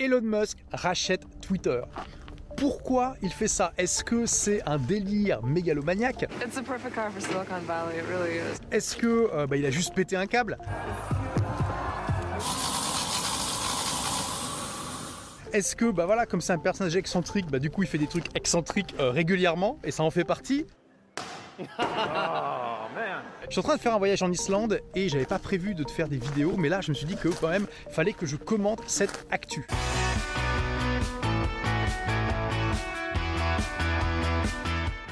Elon Musk rachète Twitter. Pourquoi il fait ça? Est-ce que c'est un délire mégalomaniaque? Est-ce que euh, bah, il a juste pété un câble? Est-ce que, bah voilà, comme c'est un personnage excentrique, bah du coup il fait des trucs excentriques euh, régulièrement et ça en fait partie? Je suis en train de faire un voyage en Islande et j'avais pas prévu de te faire des vidéos, mais là je me suis dit que quand même fallait que je commente cette actu.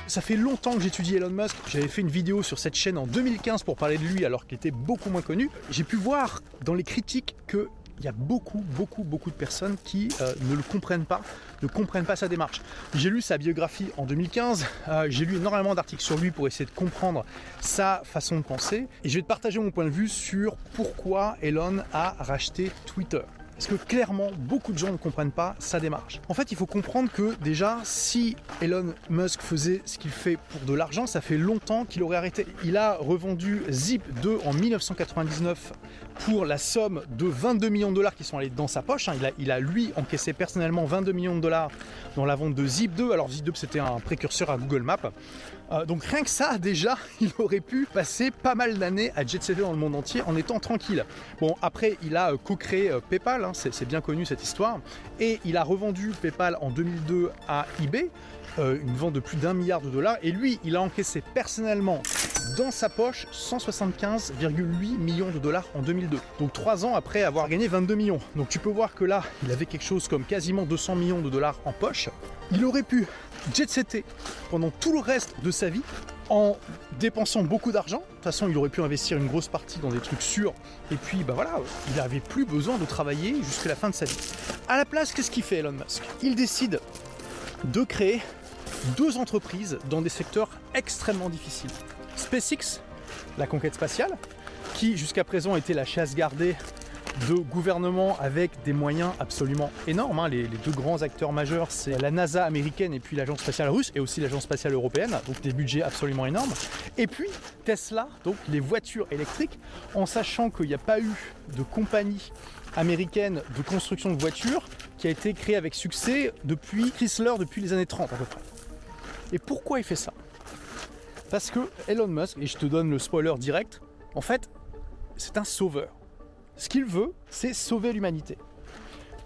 Ça fait longtemps que j'étudie Elon Musk. J'avais fait une vidéo sur cette chaîne en 2015 pour parler de lui alors qu'il était beaucoup moins connu. J'ai pu voir dans les critiques que il y a beaucoup, beaucoup, beaucoup de personnes qui euh, ne le comprennent pas, ne comprennent pas sa démarche. J'ai lu sa biographie en 2015, euh, j'ai lu énormément d'articles sur lui pour essayer de comprendre sa façon de penser, et je vais te partager mon point de vue sur pourquoi Elon a racheté Twitter. Parce que clairement, beaucoup de gens ne comprennent pas sa démarche. En fait, il faut comprendre que déjà, si Elon Musk faisait ce qu'il fait pour de l'argent, ça fait longtemps qu'il aurait arrêté. Il a revendu Zip 2 en 1999 pour la somme de 22 millions de dollars qui sont allés dans sa poche. Hein. Il, a, il a lui encaissé personnellement 22 millions de dollars dans la vente de Zip 2. Alors Zip 2 c'était un précurseur à Google Maps. Euh, donc rien que ça, déjà, il aurait pu passer pas mal d'années à jet dans le monde entier en étant tranquille. Bon, après, il a euh, co-créé euh, PayPal, hein, c'est bien connu cette histoire, et il a revendu PayPal en 2002 à eBay, une vente de plus d'un milliard de dollars, et lui, il a encaissé personnellement dans sa poche 175,8 millions de dollars en 2002. Donc trois ans après avoir gagné 22 millions. Donc tu peux voir que là, il avait quelque chose comme quasiment 200 millions de dollars en poche. Il aurait pu jet setter pendant tout le reste de sa vie en dépensant beaucoup d'argent. De toute façon, il aurait pu investir une grosse partie dans des trucs sûrs. Et puis, bah voilà, il n'avait plus besoin de travailler jusqu'à la fin de sa vie. À la place, qu'est-ce qu'il fait Elon Musk? Il décide de créer deux entreprises dans des secteurs extrêmement difficiles. SpaceX, la conquête spatiale, qui jusqu'à présent était la chasse gardée de gouvernements avec des moyens absolument énormes. Hein. Les, deux grands acteurs majeurs, c'est la NASA américaine et puis l'agence spatiale russe et aussi l'agence spatiale européenne, donc des budgets absolument énormes. Et puis Tesla, donc les voitures électriques, en sachant qu'il n'y a pas eu de compagnie américaine de construction de voitures qui a été créée avec succès depuis Chrysler depuis les années 30 à peu près. Et pourquoi il fait ça? Parce que Elon Musk, et je te donne le spoiler direct, en fait, c'est un sauveur. Ce qu'il veut, c'est sauver l'humanité.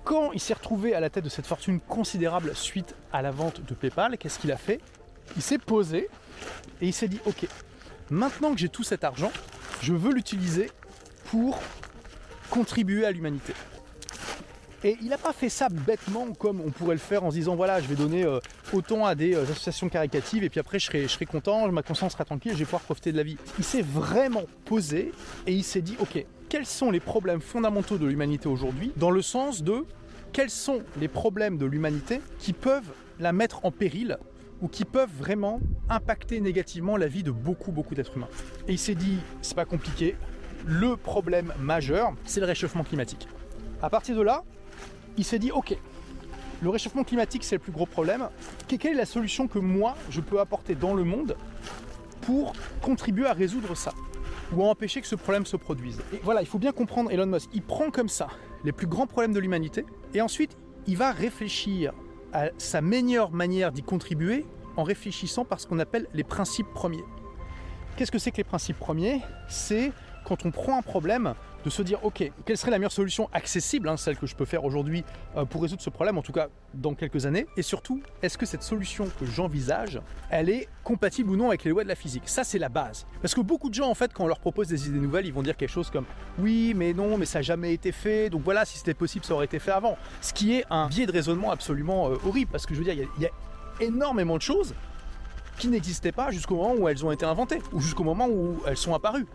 Quand il s'est retrouvé à la tête de cette fortune considérable suite à la vente de PayPal, qu'est-ce qu'il a fait? Il s'est posé et il s'est dit Ok, maintenant que j'ai tout cet argent, je veux l'utiliser pour contribuer à l'humanité. Et il n'a pas fait ça bêtement comme on pourrait le faire en se disant voilà, je vais donner euh, autant à des euh, associations caritatives et puis après je serai, je content, ma conscience sera tranquille, je vais pouvoir profiter de la vie. Il s'est vraiment posé et il s'est dit ok, quels sont les problèmes fondamentaux de l'humanité aujourd'hui dans le sens de quels sont les problèmes de l'humanité qui peuvent la mettre en péril ou qui peuvent vraiment impacter négativement la vie de beaucoup beaucoup d'êtres humains. Et il s'est dit c'est pas compliqué, le problème majeur, c'est le réchauffement climatique. À partir de là, il s'est dit ok, le réchauffement climatique c'est le plus gros problème. Quelle est la solution que moi je peux apporter dans le monde pour contribuer à résoudre ça ou à empêcher que ce problème se produise? Et voilà, il faut bien comprendre Elon Musk. Il prend comme ça les plus grands problèmes de l'humanité et ensuite il va réfléchir à sa meilleure manière d'y contribuer en réfléchissant par ce qu'on appelle les principes premiers. Qu'est-ce que c'est que les principes premiers? C'est quand on prend un problème, de se dire ok, quelle serait la meilleure solution accessible, hein, celle que je peux faire aujourd'hui euh, pour résoudre ce problème, en tout cas dans quelques années, et surtout, est-ce que cette solution que j'envisage, elle est compatible ou non avec les lois de la physique? Ça, c'est la base. Parce que beaucoup de gens, en fait, quand on leur propose des idées nouvelles, ils vont dire quelque chose comme oui, mais non, mais ça n'a jamais été fait, donc voilà, si c'était possible, ça aurait été fait avant. Ce qui est un biais de raisonnement absolument euh, horrible, parce que je veux dire, il y a énormément de choses qui n'existaient pas jusqu'au moment où elles ont été inventées, ou jusqu'au moment où elles sont apparues.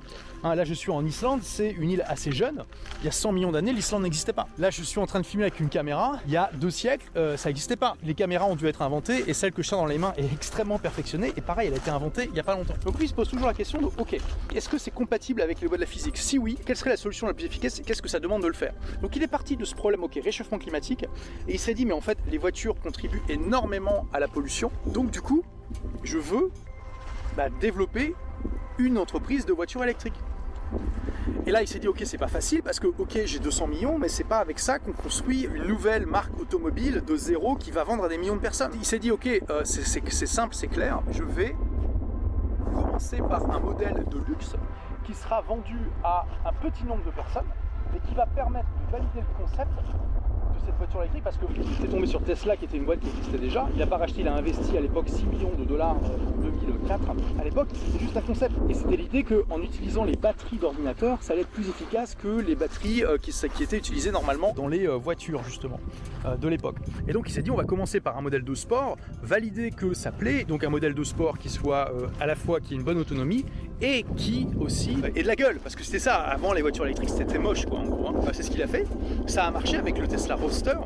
Hein, là, je suis en Islande, c'est une île assez jeune. Il y a 100 millions d'années, l'Islande n'existait pas. Là, je suis en train de filmer avec une caméra. Il y a deux siècles, euh, ça n'existait pas. Les caméras ont dû être inventées et celle que je tiens dans les mains est extrêmement perfectionnée. Et pareil, elle a été inventée il n'y a pas longtemps. Donc lui, il se pose toujours la question de OK, est-ce que c'est compatible avec les lois de la physique? Si oui, quelle serait la solution la plus efficace et qu'est-ce que ça demande de le faire? Donc il est parti de ce problème, OK, réchauffement climatique, et il s'est dit, mais en fait, les voitures contribuent énormément à la pollution. Donc du coup, je veux bah, développer une entreprise de voitures électriques. Et là, il s'est dit, ok, c'est pas facile parce que, ok, j'ai 200 millions, mais c'est pas avec ça qu'on construit une nouvelle marque automobile de zéro qui va vendre à des millions de personnes. Il s'est dit, ok, euh, c'est simple, c'est clair, je vais commencer par un modèle de luxe qui sera vendu à un petit nombre de personnes, mais qui va permettre de valider le concept cette voiture électrique parce que c'est tombé sur Tesla qui était une boîte qui existait déjà. Il n'a pas racheté, il a investi à l'époque 6 millions de dollars en 2004. À l'époque, c'était juste un concept. Et c'était l'idée qu'en utilisant les batteries d'ordinateur, ça allait être plus efficace que les batteries euh, qui, qui, étaient utilisées normalement dans les euh, voitures justement euh, de l'époque. Et donc il s'est dit on va commencer par un modèle de sport, valider que ça plaît, donc un modèle de sport qui soit à la fois qui ait une bonne autonomie et qui aussi ait de la gueule. Parce que c'était ça, avant les voitures électriques c'était moche quoi en gros. Hein. c'est ce qu'il a fait. Ça a marché avec le Tesla Roadster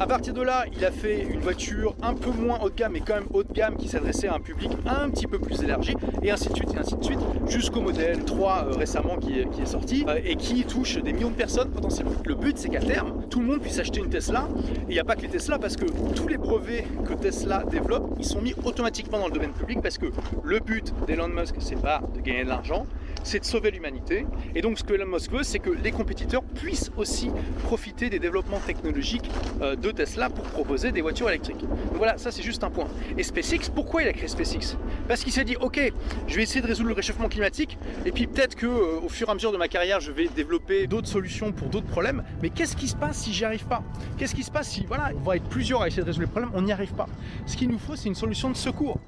à partir de là, il a fait une voiture un peu moins haut de gamme, mais quand même haut de gamme, qui s'adressait à un public un petit peu plus élargi, et ainsi de suite, et ainsi de suite, jusqu'au modèle 3 euh, récemment qui est, qui est sorti, euh, et qui touche des millions de personnes potentiellement. Le but, c'est qu'à terme, tout le monde puisse acheter une Tesla, et il n'y a pas que les Tesla, parce que tous les brevets que Tesla développe, ils sont mis automatiquement dans le domaine public, parce que le but d'Elon Musk, c'est pas de gagner de l'argent, c'est de sauver l'humanité. Et donc ce que Elon Musk veut, c'est que les compétiteurs puissent aussi profiter des développements technologiques euh, de Tesla pour proposer des voitures électriques. Donc voilà, ça c'est juste un point. Et SpaceX, pourquoi il a créé SpaceX? Parce qu'il s'est dit, ok, je vais essayer de résoudre le réchauffement climatique, et puis peut-être que euh, au fur et à mesure de ma carrière, je vais développer d'autres solutions pour d'autres problèmes. Mais qu'est-ce qui se passe si j'y arrive pas? Qu'est-ce qui se passe si, voilà, on va être plusieurs à essayer de résoudre les problèmes, on n'y arrive pas? Ce qu'il nous faut, c'est une solution de secours.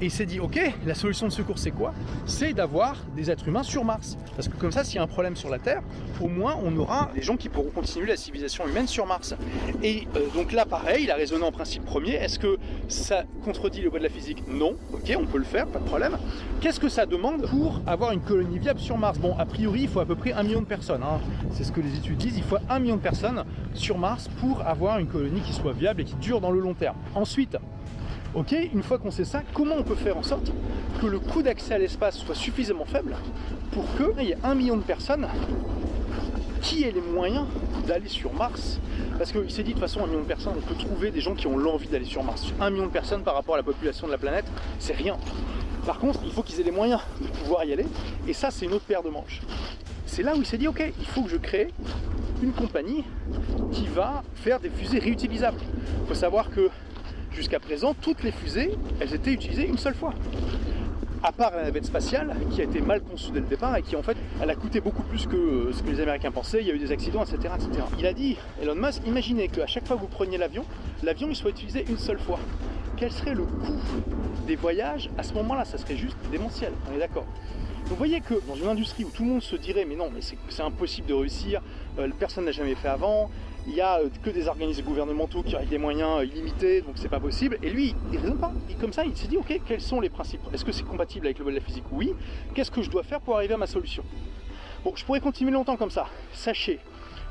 Et il s'est dit, ok, la solution de secours, c'est quoi? C'est d'avoir des êtres humains sur Mars. Parce que comme ça, s'il y a un problème sur la Terre, au moins on aura des gens qui pourront continuer la civilisation humaine sur Mars. Et euh, donc là, pareil, il a raisonné en principe premier. Est-ce que ça contredit le bois de la physique? Non. Ok, on peut le faire, pas de problème. Qu'est-ce que ça demande pour avoir une colonie viable sur Mars? Bon, a priori, il faut à peu près un million de personnes. Hein. C'est ce que les études disent. Il faut un million de personnes sur Mars pour avoir une colonie qui soit viable et qui dure dans le long terme. Ensuite, Ok, une fois qu'on sait ça, comment on peut faire en sorte que le coût d'accès à l'espace soit suffisamment faible pour qu'il y ait un million de personnes qui aient les moyens d'aller sur Mars? Parce qu'il s'est dit de toute façon, un million de personnes, on peut trouver des gens qui ont l'envie d'aller sur Mars. Un million de personnes par rapport à la population de la planète, c'est rien. Par contre, il faut qu'ils aient les moyens de pouvoir y aller, et ça, c'est une autre paire de manches. C'est là où il s'est dit, ok, il faut que je crée une compagnie qui va faire des fusées réutilisables. Il faut savoir que Jusqu'à présent, toutes les fusées, elles étaient utilisées une seule fois. À part la navette spatiale, qui a été mal conçue dès le départ et qui en fait, elle a coûté beaucoup plus que euh, ce que les Américains pensaient, il y a eu des accidents, etc. Il a dit, Elon Musk, imaginez qu'à chaque fois que vous preniez l'avion, l'avion il soit utilisé une seule fois. Quel serait le coût des voyages À ce moment-là, ça serait juste démentiel, on est d'accord. Vous voyez que dans une industrie où tout le monde se dirait mais non mais c'est impossible de réussir, euh, personne n'a jamais fait avant, il n'y a euh, que des organismes gouvernementaux qui ont des moyens euh, illimités, donc c'est pas possible. Et lui, il raisonne pas. Et comme ça, il s'est dit, ok, quels sont les principes? Est-ce que c'est compatible avec le modèle de la physique? Oui. Qu'est-ce que je dois faire pour arriver à ma solution? Bon, je pourrais continuer longtemps comme ça. Sachez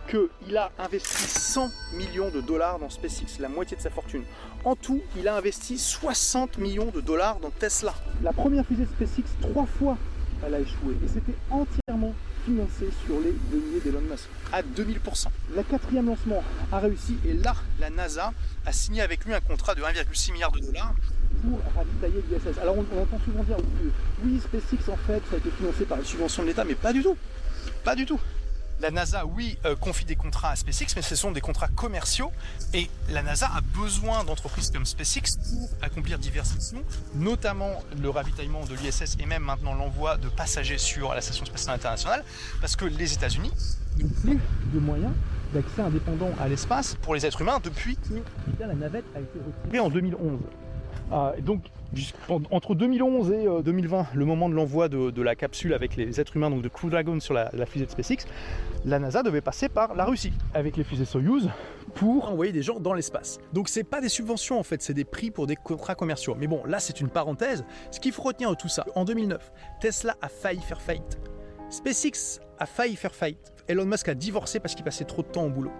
qu'il a investi 100 millions de dollars dans SpaceX, la moitié de sa fortune. En tout, il a investi 60 millions de dollars dans Tesla. La première fusée de SpaceX, trois fois, elle a échoué. Et c'était entièrement financé sur les deniers d'Elon Musk à 2000%. Le quatrième lancement a réussi et là, la NASA a signé avec lui un contrat de 1,6 milliard de dollars pour ravitailler l'ISS. Alors on, entend souvent dire oui, SpaceX en fait, ça a été financé par une subvention de l'État, mais pas du tout. Pas du tout. La NASA, oui, euh, confie des contrats à SpaceX, mais ce sont des contrats commerciaux. Et la NASA a besoin d'entreprises comme SpaceX pour accomplir diverses missions, notamment le ravitaillement de l'ISS et même maintenant l'envoi de passagers sur la Station spatiale internationale, parce que les États-Unis n'ont plus de moyens d'accès indépendant à l'espace pour les êtres humains depuis que la navette a été retirée en 2011. Ah, donc entre 2011 et 2020, euh, le moment de l'envoi de, la capsule avec les êtres humains, donc de Crew Dragon sur la, fusée de SpaceX, la NASA devait passer par la Russie avec les fusées Soyuz pour envoyer des gens dans l'espace. Donc c'est pas des subventions en fait, c'est des prix pour des contrats commerciaux. Mais bon, là c'est une parenthèse. Ce qu'il faut retenir de tout ça, en 2009, Tesla a failli faire faillite. SpaceX a failli faire faillite. Elon Musk a divorcé parce qu'il passait trop de temps au boulot.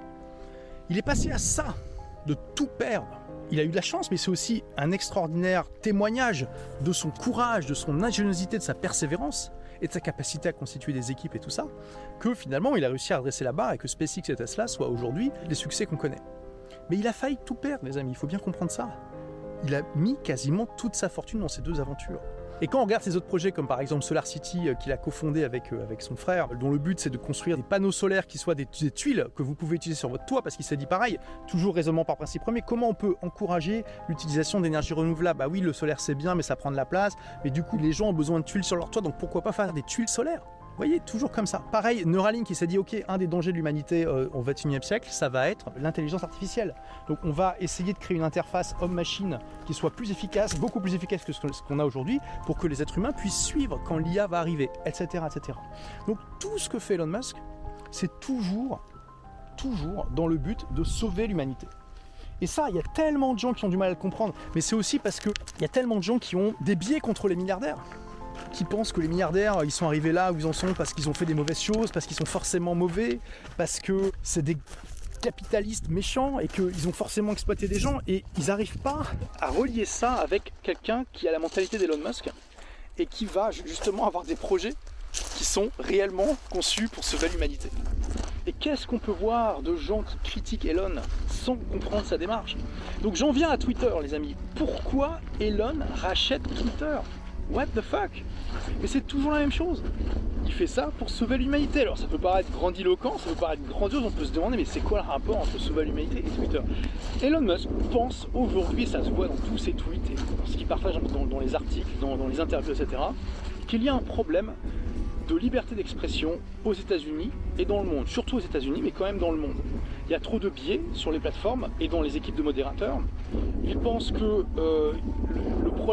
Il est passé à ça, de tout perdre il a eu de la chance, mais c'est aussi un extraordinaire témoignage de son courage, de son ingéniosité, de sa persévérance et de sa capacité à constituer des équipes et tout ça, que finalement il a réussi à adresser la barre et que SpaceX et Tesla soient aujourd'hui les succès qu'on connaît. Mais il a failli tout perdre, les amis, il faut bien comprendre ça. Il a mis quasiment toute sa fortune dans ces deux aventures. Et quand on regarde ses autres projets, comme par exemple Solar City qu'il a cofondé avec, avec son frère, dont le but c'est de construire des panneaux solaires qui soient des, des tuiles que vous pouvez utiliser sur votre toit, parce qu'il s'est dit pareil, toujours raisonnement par principe premier, comment on peut encourager l'utilisation d'énergie renouvelable? Bah oui, le solaire c'est bien, mais ça prend de la place, mais du coup les gens ont besoin de tuiles sur leur toit, donc pourquoi pas faire des tuiles solaires? Voyez, toujours comme ça. Pareil, Neuralink qui s'est dit, ok, un des dangers de l'humanité euh, au XXIe siècle, ça va être l'intelligence artificielle. Donc on va essayer de créer une interface homme-machine qui soit plus efficace, beaucoup plus efficace que ce qu'on a aujourd'hui, pour que les êtres humains puissent suivre quand l'IA va arriver, etc., etc. Donc tout ce que fait Elon Musk, c'est toujours, toujours dans le but de sauver l'humanité. Et ça, il y a tellement de gens qui ont du mal à le comprendre. Mais c'est aussi parce qu'il y a tellement de gens qui ont des biais contre les milliardaires qui pensent que les milliardaires, ils sont arrivés là où ils en sont parce qu'ils ont fait des mauvaises choses, parce qu'ils sont forcément mauvais, parce que c'est des capitalistes méchants et qu'ils ont forcément exploité des gens et ils n'arrivent pas à relier ça avec quelqu'un qui a la mentalité d'Elon Musk et qui va justement avoir des projets qui sont réellement conçus pour sauver l'humanité. Et qu'est-ce qu'on peut voir de gens qui critiquent Elon sans comprendre sa démarche? Donc j'en viens à Twitter les amis. Pourquoi Elon rachète Twitter? What the fuck? Mais c'est toujours la même chose. Il fait ça pour sauver l'humanité. Alors ça peut paraître grandiloquent, ça peut paraître grandiose, on peut se demander mais c'est quoi le rapport entre sauver l'humanité et Twitter? Elon Musk pense aujourd'hui, ça se voit dans tous ses tweets et dans ce qu'il partage dans, les articles, dans, dans les interviews, etc., qu'il y a un problème de liberté d'expression aux États-Unis et dans le monde, surtout aux États-Unis, mais quand même dans le monde. Il y a trop de biais sur les plateformes et dans les équipes de modérateurs. Il pense que euh,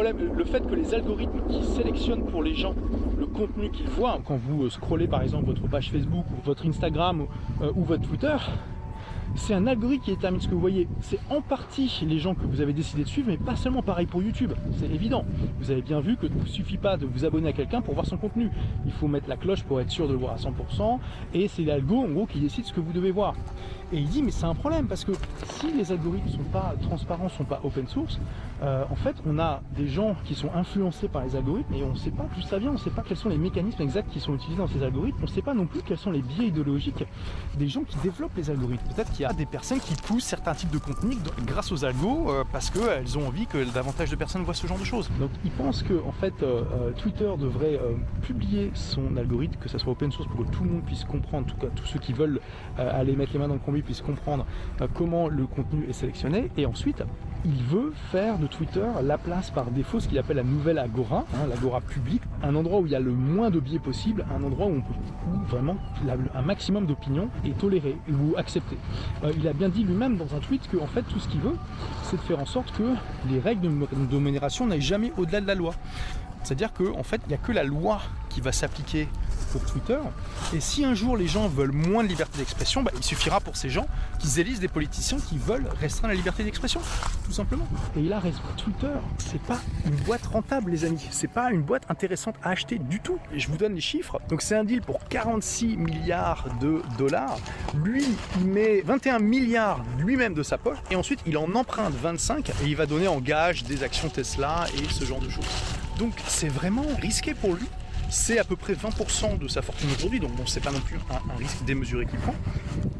le fait que les algorithmes qui sélectionnent pour les gens le contenu qu'ils voient, quand vous euh, scrollez par exemple votre page Facebook ou votre Instagram ou euh, votre Twitter, c'est un algorithme qui détermine ce que vous voyez. C'est en partie les gens que vous avez décidé de suivre, mais pas seulement pareil pour YouTube. C'est évident. Vous avez bien vu que ne suffit pas de vous abonner à quelqu'un pour voir son contenu. Il faut mettre la cloche pour être sûr de le voir à 100%. Et c'est l'algo en gros qui décide ce que vous devez voir. Et il dit mais c'est un problème parce que si les algorithmes sont pas transparents, sont pas open source, euh, en fait on a des gens qui sont influencés par les algorithmes et on ne sait pas d'où ça vient, on ne sait pas quels sont les mécanismes exacts qui sont utilisés dans ces algorithmes, on ne sait pas non plus quels sont les biais idéologiques des gens qui développent les algorithmes. Peut-être qu'il y a des personnes qui poussent certains types de contenus grâce aux algos euh, parce qu'elles ont envie que davantage de personnes voient ce genre de choses. Donc ils pensent que en fait euh, Twitter devrait publier son algorithme, que ça soit open source pour que tout le monde puisse comprendre, en tout cas tous ceux qui veulent aller mettre les mains dans le combi puisse comprendre euh, comment le contenu est sélectionné. Et ensuite, il veut faire de Twitter la place par défaut, ce qu'il appelle la nouvelle agora, hein, l'agora publique, un endroit où il y a le moins de biais possible, un endroit où, on peut, vraiment un maximum d'opinion est toléré ou accepté. Euh, il a bien dit lui-même dans un tweet que fait tout ce qu'il veut, c'est de faire en sorte que les règles de domination n'aillent jamais au-delà de la loi. C'est-à-dire qu'en en fait, il n'y a que la loi qui va s'appliquer Twitter. Et si un jour les gens veulent moins de liberté d'expression, bah, il suffira pour ces gens qu'ils élisent des politiciens qui veulent restreindre la liberté d'expression, tout simplement. Et il a raison. Twitter, c'est pas une boîte rentable, les amis. C'est pas une boîte intéressante à acheter du tout. Et je vous donne les chiffres. Donc c'est un deal pour 46 milliards de dollars. Lui, il met 21 milliards lui-même de sa poche et ensuite il en emprunte 25 et il va donner en gage des actions Tesla et ce genre de choses. Donc c'est vraiment risqué pour lui c'est à peu près 20% de sa fortune aujourd'hui, donc bon, c'est pas non plus un, risque démesuré qu'il prend.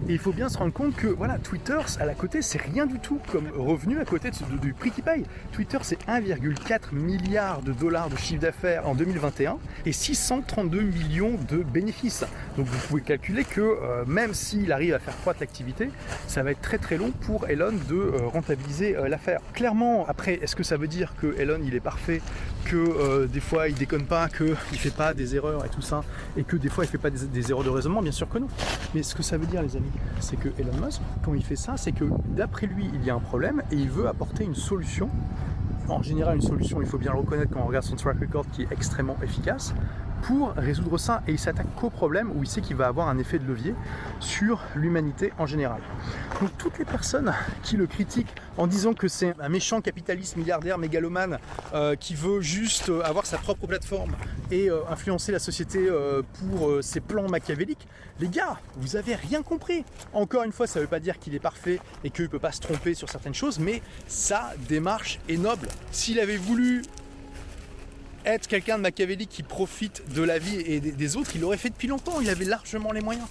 Et il faut bien se rendre compte que voilà, Twitter, à la côté, c'est rien du tout comme revenu à côté du prix qu'il paye. Twitter, c'est 1,4 milliard de dollars de chiffre d'affaires en 2021 et 632 millions de bénéfices. Donc vous pouvez calculer que euh, même s'il arrive à faire croître l'activité, ça va être très très long pour Elon de euh, rentabiliser euh, l'affaire. Clairement, après, est-ce que ça veut dire que Elon il est parfait, que des fois il déconne pas, qu'il fait pas des erreurs et tout ça, et que des fois il fait pas des, erreurs de raisonnement, bien sûr que non. Mais ce que ça veut dire, les amis, c'est que Elon Musk, quand il fait ça, c'est que d'après lui, il y a un problème et il veut apporter une solution. En général, une solution, il faut bien le reconnaître quand on regarde son track record qui est extrêmement efficace pour résoudre ça et il s'attaque qu'au problème où il sait qu'il va avoir un effet de levier sur l'humanité en général. Donc toutes les personnes qui le critiquent en disant que c'est un méchant capitaliste milliardaire mégalomane euh, qui veut juste euh, avoir sa propre plateforme et euh, influencer la société pour ses plans machiavéliques, les gars, vous avez rien compris. Encore une fois, ça ne veut pas dire qu'il est parfait et qu'il ne peut pas se tromper sur certaines choses, mais sa démarche est noble. S'il avait voulu être quelqu'un de machiavélique qui profite de la vie et des autres, il l'aurait fait depuis longtemps, il avait largement les moyens.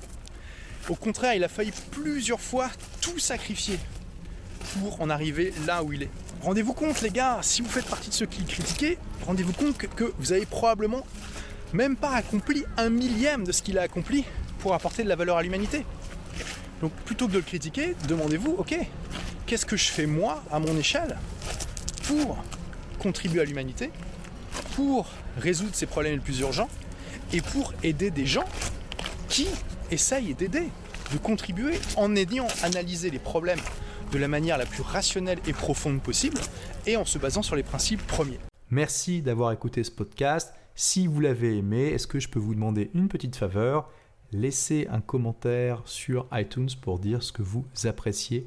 Au contraire, il a failli plusieurs fois tout sacrifier pour en arriver là où il est. Rendez-vous compte les gars, si vous faites partie de ceux qui critiquaient, rendez-vous compte que, que vous avez probablement même pas accompli un millième de ce qu'il a accompli pour apporter de la valeur à l'humanité. Donc plutôt que de le critiquer, demandez-vous, ok, qu'est-ce que je fais moi, à mon échelle, pour contribuer à l'humanité, pour résoudre ces problèmes les plus urgents, et pour aider des gens qui essayent d'aider, de contribuer en aidant à analyser les problèmes de la manière la plus rationnelle et profonde possible, et en se basant sur les principes premiers. Merci d'avoir écouté ce podcast. Si vous l'avez aimé, est-ce que je peux vous demander une petite faveur? Laissez un commentaire sur iTunes pour dire ce que vous appréciez